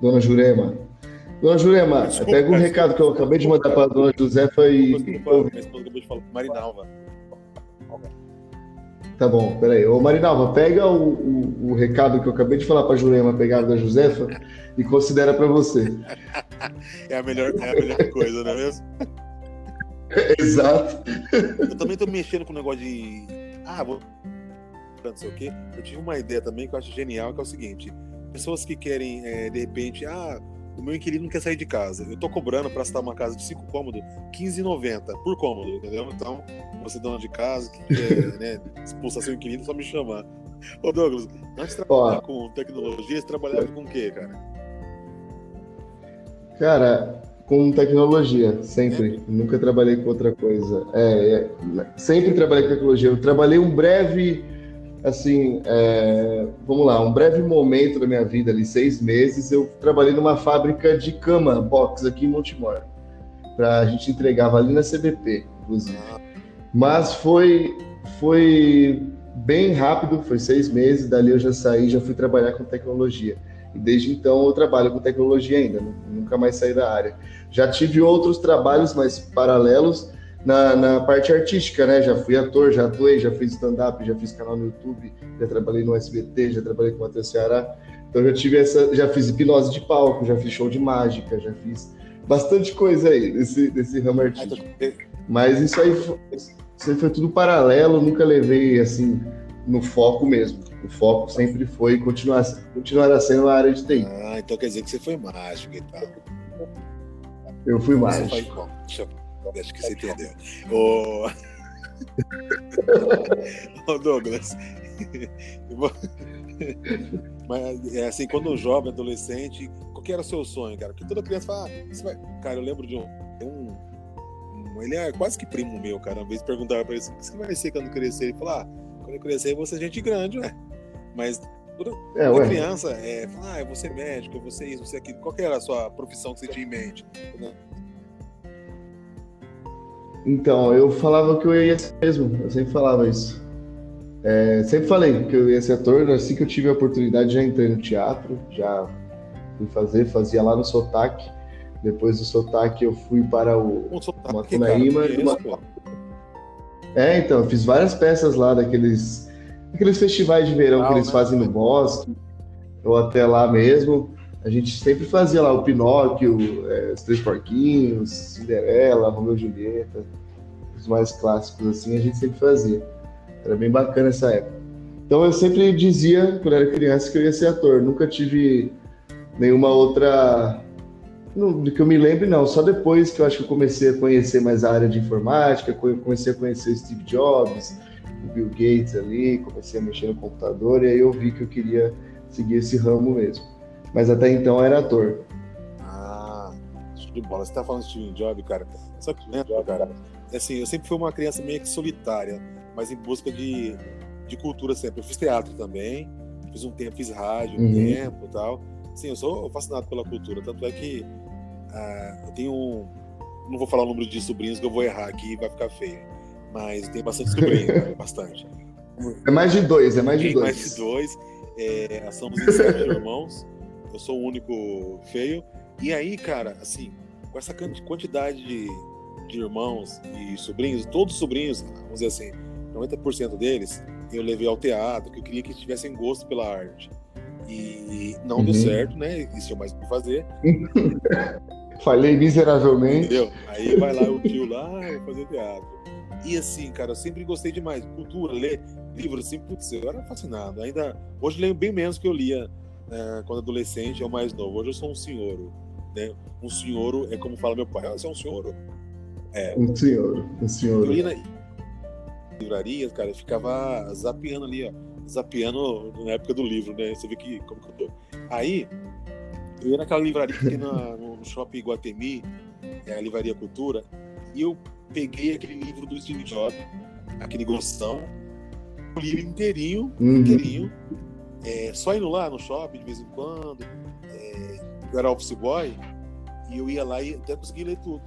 Dona Jurema. Dona Jurema, desculpa, pega um recado que eu acabei de mandar para a dona Josefa e. Desculpa, minha esposa acabou de falar Marinalva. Tá bom, peraí. Ô Marinalva, pega o, o, o, recado que eu acabei de falar para a Jurema pegar da Josefa e considera para você.
É a melhor, é a melhor coisa, não é mesmo?
Exato.
Eu também tô mexendo com o negócio de. Ah, vou. Não sei o quê. Eu tive uma ideia também que eu acho genial, que é o seguinte: pessoas que querem, é, de repente, ah o meu inquilino não quer sair de casa. Eu tô cobrando para estar uma casa de 5 cômodos, 15,90 por cômodo, entendeu? Então, você dona de casa que quer né, expulsar seu inquilino, só me chamar. Ô Douglas, antes de trabalhar com tecnologia, você trabalhava com o quê, cara?
Cara, com tecnologia, sempre. Nunca trabalhei com outra coisa. É, é, sempre trabalhei com tecnologia. Eu trabalhei um breve assim, é, vamos lá, um breve momento da minha vida, ali, seis meses, eu trabalhei numa fábrica de cama box aqui em Montemor. Pra, a gente entregava ali na CBP, inclusive. Mas foi, foi bem rápido, foi seis meses, dali eu já saí, já fui trabalhar com tecnologia. E desde então eu trabalho com tecnologia ainda, nunca mais saí da área. Já tive outros trabalhos mais paralelos, na, na, parte artística, né? Já fui ator, já atuei, já fiz stand-up, já fiz canal no YouTube, já trabalhei no SBT, já trabalhei com o Matheus Ceará. Então já tive essa, já fiz hipnose de palco, já fiz show de mágica, já fiz bastante coisa aí desse ramo artístico. Mas isso aí, foi, isso aí foi tudo paralelo, nunca levei assim no foco mesmo. O foco sempre foi continuar, continuar sendo a área de TI.
Ah, então quer dizer que você foi mágico e tal.
Eu fui mágico.
Deixa eu Acho que você entendeu. Ô, Ô Douglas. Mas é assim, quando um jovem, adolescente, qual que era o seu sonho, cara? Porque toda criança fala, ah, vai... cara, eu lembro de um, um, um, Ele é quase que primo meu, cara. Uma vez perguntava pra ele o que você vai ser quando crescer. Ele falou, ah, quando eu crescer eu vou ser gente grande, ué. Mas toda, é, toda criança é, fala, ah, eu vou ser médico, eu vou ser isso, ser aquilo. Qual que era a sua profissão que você tinha em mente?
Então, eu falava que eu ia ser mesmo, eu sempre falava isso. É, sempre falei que eu ia ser ator, assim que eu tive a oportunidade já entrei no teatro, já fui fazer, fazia lá no Sotaque. Depois do Sotaque eu fui para o Macunaíma. Uma... É, então, eu fiz várias peças lá daqueles, aqueles festivais de verão que eles né? fazem no bosque, ou até lá mesmo. A gente sempre fazia lá o Pinóquio, é, os Três Porquinhos, Cinderela, Romeu e Julieta, os mais clássicos assim, a gente sempre fazia. Era bem bacana essa época. Então eu sempre dizia, quando era criança, que eu ia ser ator. Nunca tive nenhuma outra. do que eu me lembre, não. Só depois que eu acho que eu comecei a conhecer mais a área de informática, comecei a conhecer Steve Jobs, o Bill Gates ali, comecei a mexer no computador, e aí eu vi que eu queria seguir esse ramo mesmo mas até então era ator.
Ah, show de bola. Você tá falando de Steve Jobs, cara. Só que lembra, cara, assim, eu sempre fui uma criança meio que solitária, mas em busca de, de cultura sempre. Eu fiz teatro também, fiz um tempo, fiz rádio um uhum. tempo e tal. Sim, eu sou fascinado pela cultura, tanto é que ah, eu tenho um, não vou falar o número de sobrinhos que eu vou errar aqui e vai ficar feio, mas tem bastante sobrinhos, bastante.
É mais de dois, é mais de dois.
Mais de dois. É, somos irmãos eu sou o único feio. E aí, cara, assim, com essa quantidade de, de irmãos e sobrinhos, todos os sobrinhos, vamos dizer assim, 90% deles, eu levei ao teatro, que eu queria que eles tivessem gosto pela arte. E não
Uhum.
deu certo, né? Isso é mais o que fazer.
Falei miseravelmente.
Entendeu? Aí vai lá o tio lá, ah, vou fazer teatro. E assim, cara, eu sempre gostei demais. Cultura, ler livro, assim, putz, eu era fascinado. Ainda, hoje eu leio bem menos que eu lia eh, quando adolescente ou mais novo. Hoje eu sou um senhor, né? Um senhor é como fala meu pai, ah, você é um senhor. É,
Um senhor, um senhor.
eu li na livraria, cara, eu ficava zapeando ali, ó. Zapeando na época do livro, né? Você vê que como que eu tô. Aí, eu ia naquela livraria aqui na- no, shopping Guatemi, é a Livraria Cultura, e eu peguei aquele livro do Steve Jobs, aquele grossão, eu li ele inteirinho,
Uhum.
inteirinho, é, só indo lá no shopping de vez em quando. é, eu era office boy, e eu ia lá e até consegui ler tudo.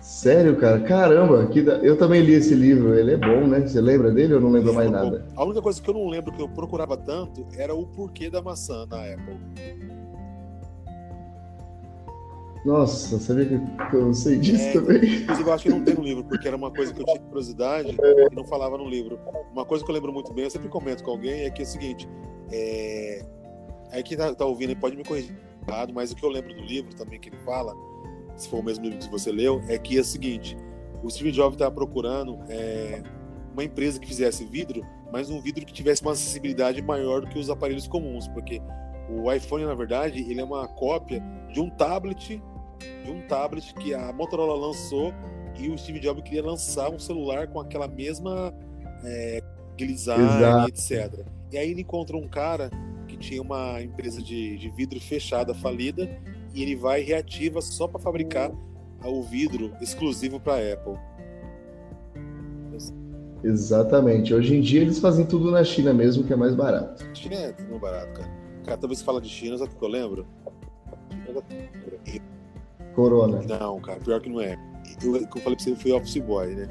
Sério, cara? Caramba, que da- eu também li esse livro. Ele é bom, né? Você lembra dele ou não lembra mais
Bom,
nada?
A única coisa que eu não lembro que eu procurava tanto era o porquê da maçã na Apple.
Nossa, sabia que eu sei disso
É,
também?
Inclusive, eu acho que não tem no livro, porque era uma coisa que eu tinha curiosidade e não falava no livro. Uma coisa que eu lembro muito bem, eu sempre comento com alguém, é que é o seguinte: é... aí quem tá, tá ouvindo pode me corrigir mas o que eu lembro do livro também que ele fala, se for o mesmo livro que você leu, é que é o seguinte: o Steve Jobs estava procurando é, uma empresa que fizesse vidro, mas um vidro que tivesse uma acessibilidade maior do que os aparelhos comuns, porque o iPhone, na verdade, ele é uma cópia de um tablet, de um tablet que a Motorola lançou e o Steve Jobs queria lançar um celular com aquela mesma é, design, etc. E aí ele encontra um cara que tinha uma empresa de, de vidro fechada, falida, e ele vai e reativa só para fabricar o vidro exclusivo para Apple.
Exatamente. Hoje em dia eles fazem tudo na China mesmo, que é mais barato.
China é muito barato, cara. Cara, toda vez que fala de China, sabe o que eu lembro?
Corona.
Não, cara, pior que não é. Eu, como eu falei pra você, eu fui office boy, né?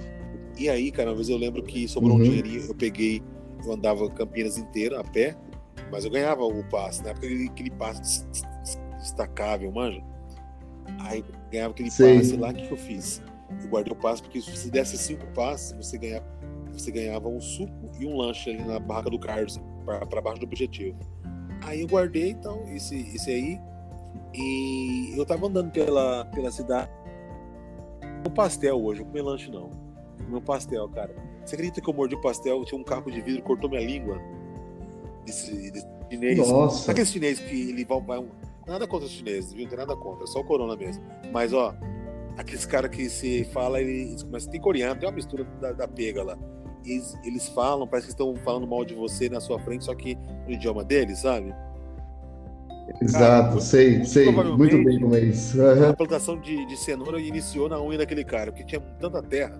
E aí, cara, uma vez eu lembro que sobrou
Uhum.
um dinheirinho, eu peguei, eu andava Campinas inteira a pé, mas eu ganhava o passe, na época aquele, passe des- des- destacável, manja. Aí ganhava aquele
Sei.
passe lá, o que, que eu fiz? Eu guardei o passe, porque se você desse cinco passes, você ganhava, você ganhava um suco e um lanche ali na barraca do Carlos, pra baixo do objetivo. Aí eu guardei, então, esse, esse aí, e eu tava andando pela, pela cidade. Um pastel hoje, eu comi lanche não. Meu pastel, cara. Você acredita que eu mordi o pastel, tinha um caco de vidro, cortou minha língua? Desse, desse chinês.
Nossa.
Sabe aquele chinês que ele vai. vai- Nada contra os chineses, viu? Não tem nada contra, só o corona mesmo. Mas, ó, aqueles caras que se fala, eles começam. Tem coreano, tem uma mistura da, da pega lá. Eles, eles falam, parece que estão falando mal de você na sua frente, só que no idioma deles, sabe?
Exato, sei, sei.
provavelmente-
Muito bem como é isso.
A
Aham.
plantação de, de cenoura iniciou na unha daquele cara, porque tinha tanta terra.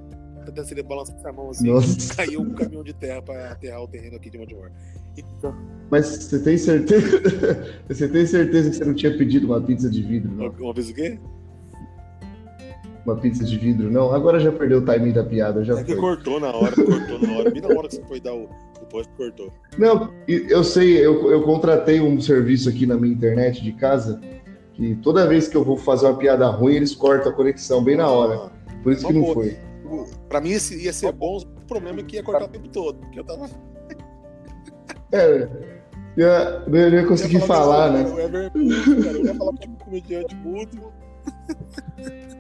Terra, se ele balançasse a mão assim,
Nossa.
caiu um caminhão de terra para aterrar o terreno aqui de Montemor. Então,
Mas você tem certeza? Você tem certeza que você não tinha pedido uma pizza de vidro, não?
uma vez o quê?
Uma pizza de vidro, não? Agora já perdeu o timing da piada, já
É que
foi.
cortou na hora, cortou na hora. Bem na hora que você foi dar o, o post, cortou.
Não, eu sei, eu, eu contratei um serviço aqui na minha internet de casa que toda vez que eu vou fazer uma piada ruim, eles cortam a conexão bem na hora. Por isso que não foi.
Ah, Pra mim ia ser bom, o problema é que ia cortar o tempo todo. Porque eu tava.
É, eu ia- não ia conseguir
ia
falar,
que
né?
Cara. Eu ia falar tipo comediante mudo.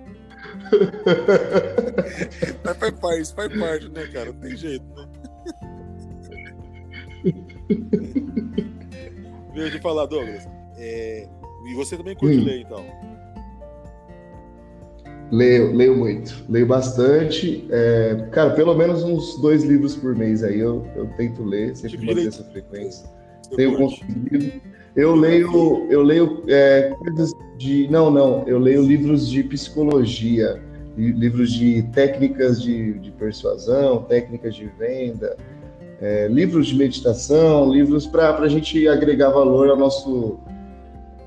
Mas faz parte, faz parte, né, cara? Não tem jeito, né? Deixa eu falar, Douglas. É, E você também curte
Hum.
ler, então?
Leio, leio muito, leio bastante. É, cara, pelo menos uns dois livros por mês aí eu, eu tento ler, sempre
Tipo de
manter essa frequência.
Você
Tenho
curte?
conseguido. Eu leio, eu leio é, coisas de. Não, não, eu leio livros de psicologia, li- livros de técnicas de, de persuasão, técnicas de venda, é, livros de meditação, livros para a gente agregar valor ao nosso,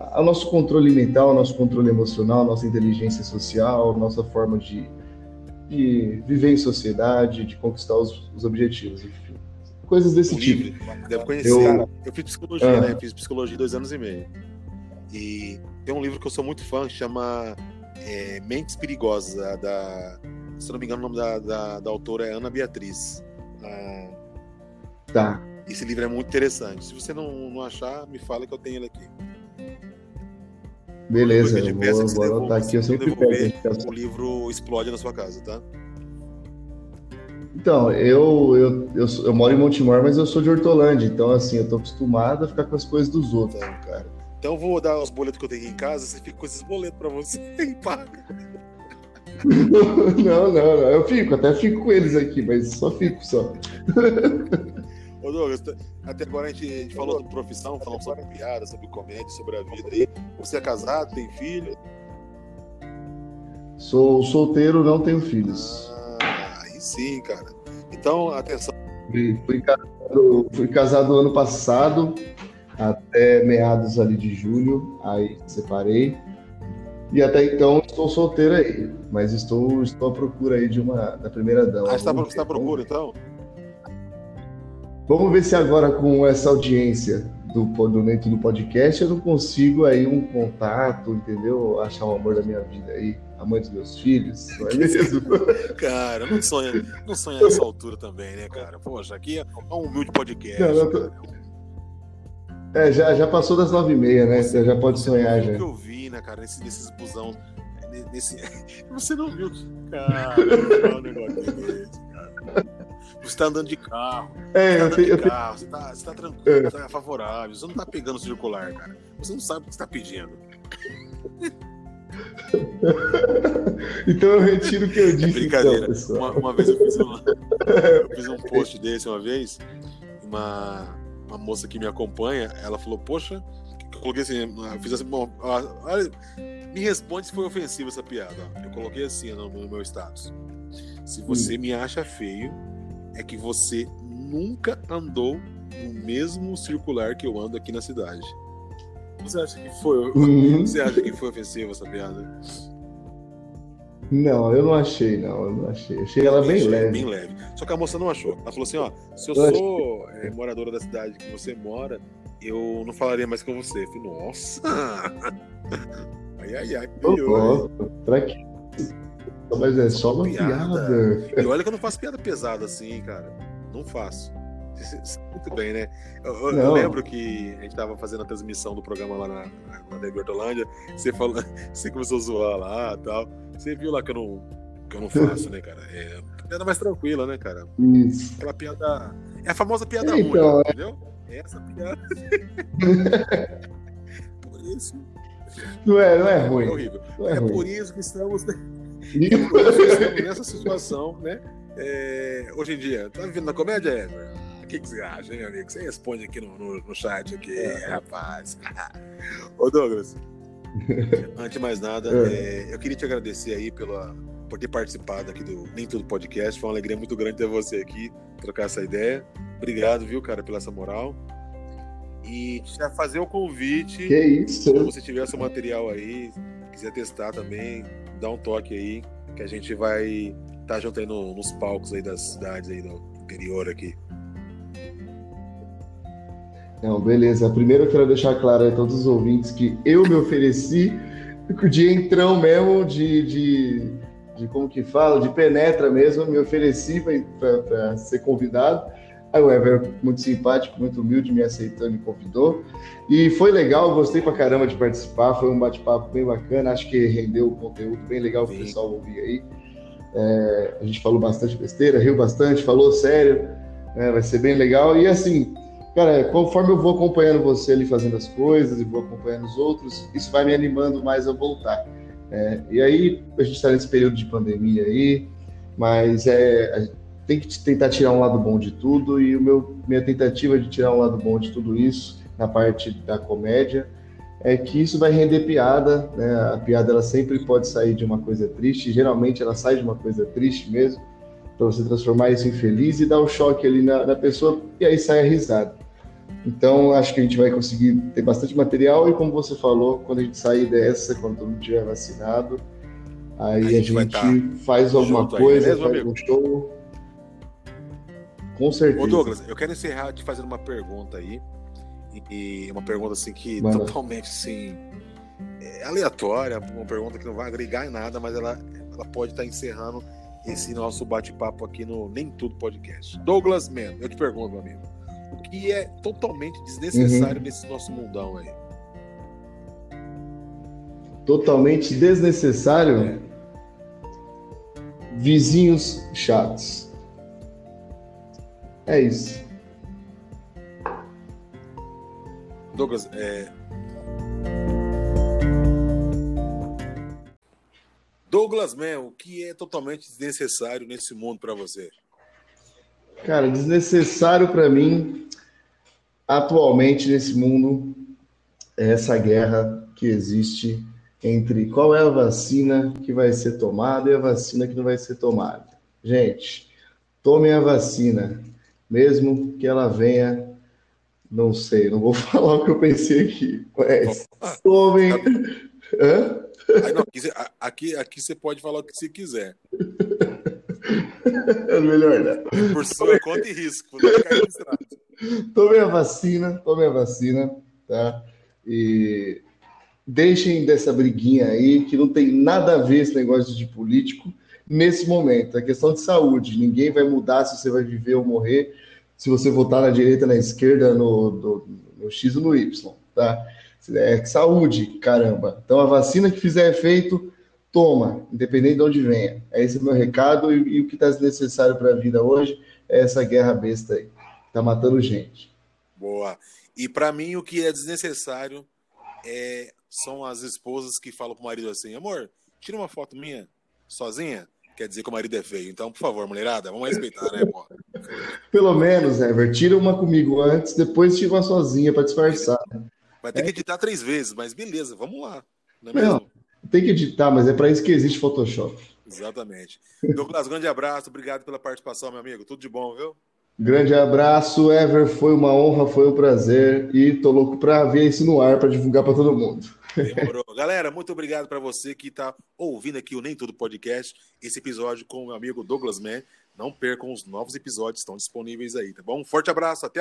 ao nosso controle mental, ao nosso controle emocional, nossa inteligência social, nossa forma de, de viver em sociedade, de conquistar os, os objetivos, enfim. Coisas desse
O
tipo.
livre, deve conhecer.
Eu-
Eu, fiz psicologia,
Ah.
né? Fiz psicologia dois anos e meio. E tem um livro que eu sou muito fã que chama é, Mentes Perigosas, da, da- Se eu não me engano, o nome da, da, da autora é Ana Beatriz. Ah,
Tá.
Esse livro é muito interessante. Se você não, não achar, me fala que eu tenho ele aqui.
Beleza, eu vou, vou anotar aqui, eu sempre
peço. O livro explode na sua casa, tá?
Então, eu, eu, eu, eu, moro em Montemor, mas eu sou de Hortolândia, então assim, eu tô acostumado a ficar com as coisas dos outros,
então, cara. Então eu vou dar os boletos que eu tenho aqui em casa, você fica com esses boletos pra você e paga.
não, não, não, eu fico, até fico com eles aqui, mas só fico só.
Ô Douglas, até agora a gente, a gente falou sobre profissão, falamos sobre piada, sobre comédia, sobre a vida aí. Você é casado, tem filho?
Sou solteiro, não tenho filhos.
Sim, cara. Então, atenção.
Fui, casado, fui casado ano passado, até meados ali de julho, aí separei. E até então estou solteiro aí, mas estou, estou à procura aí de uma da primeira dama.
Ah, você está à procura então?
Vamos ver se agora com essa audiência do, do dentro do podcast eu não consigo aí um contato, entendeu? Achar o amor da minha vida aí, a mãe dos meus filhos, não é mesmo?
cara, não sonha, não sonha nessa altura também, né, cara? Poxa, aqui é um humilde podcast. Não, não tô...
É, já, já passou das nove e meia, né? Você já pode sonhar já.
que eu vi, né, cara, nesses, nesses busão, nesse... Você não viu, cara, o negócio desse, cara. Você tá andando de carro. É, tá eu, de eu, carro, você, tá, você tá tranquilo, é. tá favorável. Você não tá pegando circular, cara. Você não sabe o que você tá pedindo.
então eu retiro o que eu disse.
É brincadeira. Então, uma, uma, vez eu fiz, uma, eu fiz um post desse uma vez. Uma, uma moça que me acompanha, ela falou: Poxa, eu coloquei assim, eu fiz assim, bom, me responde se foi ofensiva essa piada. Eu coloquei assim no, no meu status. Se você hum. me acha feio, é que você nunca andou no mesmo circular que eu ando aqui na cidade. Você acha que foi? Uhum. Você acha que foi ofensiva essa piada?
Não, eu não achei, não. Eu não achei. Achei ela bem leve.
Bem leve. Só que a moça não achou. Ela falou assim: ó, se eu, eu sou achei... é, moradora da cidade que você mora, eu não falaria mais com você. Eu falei, nossa! ai, ai, ai.
Pra quê? Mas é só uma piada. piada.
E olha que eu não faço piada pesada assim, cara. Não faço. Muito bem, né? Eu, eu, lembro que a gente tava fazendo a transmissão do programa lá na, na, na Hortolândia. Você, falou, você começou a zoar lá e tal. Você viu lá que eu não, que eu não faço, né, cara? É piada mais tranquila, né, cara?
Isso.
Aquela piada. É a famosa piada então, ruim, é... entendeu? É essa piada. por isso.
Não é, não é ruim. É
horrível.
É,
é
ruim.
por isso que estamos. estamos nessa situação, né? É, hoje em dia, tá vivendo na comédia, Edward? O que, que você acha, hein, amigo? Você responde aqui no, no, no chat, aqui, é. rapaz. Ô, Douglas, antes de mais nada, é. É, eu queria te agradecer aí pela, por ter participado aqui do Nem Tudo Podcast. Foi uma alegria muito grande ter você aqui, trocar essa ideia. Obrigado, viu, cara, pela essa moral. E já fazer o convite.
Que isso? Se
você tiver seu material aí, quiser testar também, dá um toque aí, que a gente vai estar tá junto aí no, nos palcos aí das cidades aí do interior aqui.
Não, beleza. Primeiro eu quero deixar claro a todos os ouvintes que eu me ofereci de entrão mesmo, de, de, de como que fala, de penetra mesmo, me ofereci para ser convidado. Aí o Ever, muito simpático, muito humilde, me aceitou, me convidou. E foi legal, gostei pra caramba de participar, foi um bate-papo bem bacana, acho que rendeu o conteúdo bem legal para o pessoal ouvir aí. É, a gente falou bastante besteira, riu bastante, falou sério, né, vai ser bem legal. E assim, cara, conforme eu vou acompanhando você ali fazendo as coisas e vou acompanhando os outros, isso vai me animando mais a voltar. É, e aí, a gente está nesse período de pandemia aí, mas é, tem que tentar tirar um lado bom de tudo e o meu minha tentativa de tirar um lado bom de tudo isso na parte da comédia é que isso vai render piada, né? A piada ela sempre pode sair de uma coisa triste, geralmente ela sai de uma coisa triste mesmo, para você transformar isso em feliz e dar o um choque ali na, na pessoa e aí sai a risada. Então, acho que a gente vai conseguir ter bastante material e, como você falou, quando a gente sair dessa, quando todo mundo tiver vacinado, aí a gente, a gente tá faz alguma coisa, aí, faz um show. Com certeza. Ô
Douglas, eu quero encerrar te fazendo uma pergunta aí. E uma pergunta assim que Mano. totalmente assim é aleatória, uma pergunta que não vai agregar em nada, mas ela, ela pode estar encerrando esse nosso bate-papo aqui no Nem Tudo Podcast. Douglas Man, eu te pergunto, meu amigo. o que é totalmente desnecessário uhum. nesse nosso mundão aí.
Totalmente desnecessário? É. Vizinhos chatos. É isso.
Douglas, é... Douglas Man, o que é totalmente desnecessário nesse mundo para você?
Cara, desnecessário para mim atualmente nesse mundo é essa guerra que existe entre qual é a vacina que vai ser tomada e a vacina que não vai ser tomada. Gente, tomem a vacina, mesmo que ela venha não sei, não vou falar o que eu pensei aqui. Mas tomem.
Hã? Não, aqui, aqui, você pode falar o que você quiser.
É melhor?
Por sua conta e risco.
Tome a vacina, tome a vacina, tá? E deixem dessa briguinha aí, que não tem nada a ver esse negócio de político nesse momento. É questão de saúde. Ninguém vai mudar se você vai viver ou morrer se você votar na direita, na esquerda, no, no, no X ou no Y, tá? É saúde, caramba. Então a vacina que fizer efeito, toma, independente de onde venha. É esse o meu recado e, e o que está necessário para a vida hoje é essa guerra besta aí. Tá matando gente.
Boa. E para mim o que é desnecessário é, são as esposas que falam pro marido assim, amor, tira uma foto minha sozinha quer dizer que o marido é feio. Então, por favor, mulherada, vamos respeitar, né, pô?
Pelo menos, Ever, tira uma comigo antes, depois tira uma sozinha para disfarçar.
Vai ter é. que editar três vezes, mas beleza, vamos lá. Não, é
não tem que editar, mas é para isso que existe Photoshop.
Exatamente. Douglas, grande abraço, obrigado pela participação, meu amigo. Tudo de bom, viu?
Grande abraço, Ever. Foi uma honra, foi um prazer. E tô louco para ver isso no ar, para divulgar para todo mundo.
Demorou. Galera, muito obrigado para você que está ouvindo aqui o Nem Tudo Podcast, esse episódio com o meu amigo Douglas Mann. Não percam os novos episódios, estão disponíveis aí, tá bom? Um forte abraço, até